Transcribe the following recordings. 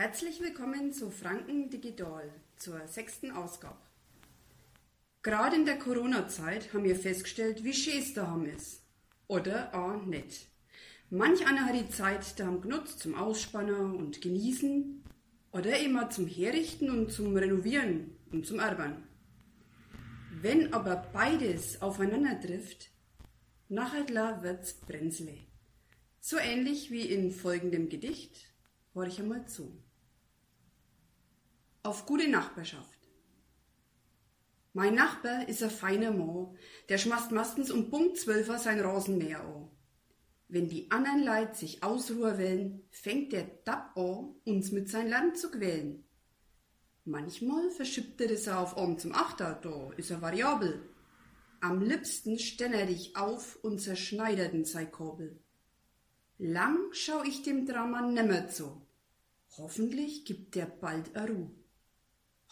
Herzlich willkommen zu Franken Digital, zur sechsten Ausgabe. Gerade in der Corona-Zeit haben wir festgestellt, wie schön es daheim ist. Oder auch nicht. Manch einer hat die Zeit daheim genutzt zum Ausspannen und Genießen oder immer zum Herrichten und zum Renovieren und zum Arbeiten. Wenn aber beides aufeinander trifft, nachher wird's Brenzle. So ähnlich wie in folgendem Gedicht, horch einmal zu. Auf gute Nachbarschaft. Mein Nachbar ist ein feiner Mo, der schmast meistens um Punkt zwölfer sein Rasenmäher an. Wenn die anderen Leid sich ausruhen wollen, fängt der Dab an, uns mit sein Land zu quälen. Manchmal verschippt er es auf um zum Achter, da ist er variabel. Am liebsten stellt er dich auf und zerschneidert den sein Korbel. Lang schau ich dem Drama nimmer zu. Hoffentlich gibt der bald a Ruh.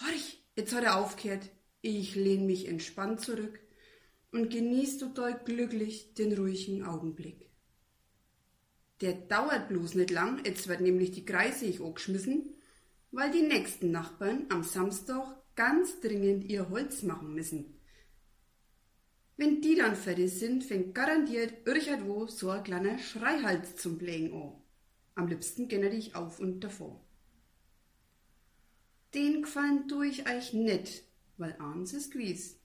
Horch, jetzt hat er aufgehört. Ich lehn mich entspannt zurück und genieß total glücklich den ruhigen Augenblick. Der dauert bloß nicht lang, jetzt wird nämlich die Kreise ich angeschmissen, weil die nächsten Nachbarn am Samstag ganz dringend ihr Holz machen müssen. Wenn die dann fertig sind, fängt garantiert irgendwo so ein kleiner Schreihals zum Blägen an. Am liebsten gönne ich auf und davor. Den gefallen tu ich euch net, weil eins ist gewiss.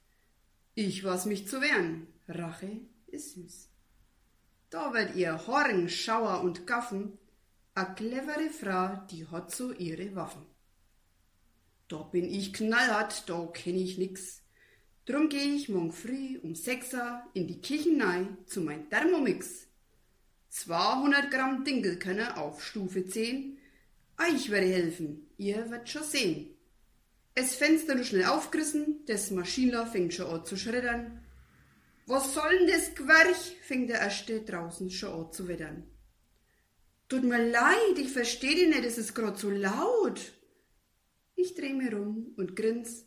Ich weiß mich zu wehren, Rache ist süß. Da wird ihr Horn, Schauer und Gaffen, a clevere Frau, die hat so ihre Waffen. Da bin ich knallhart, da kenn ich nix. Drum geh ich morgen früh um sechser in die Kirchenei zu mein Thermomix. 200 Gramm Dinkelkönne auf Stufe 10. Ich werde helfen, ihr werdet schon sehen. Es Fenster nur schnell aufgerissen, des Maschinler fängt schon an zu schreddern. Was soll denn das Querch? fängt der Erste draußen schon an zu wettern. Tut mir leid, ich versteh dich nicht, es ist grad so laut. Ich dreh mir rum und grins.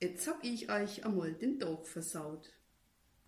Jetzt hab ich euch einmal den Tag versaut.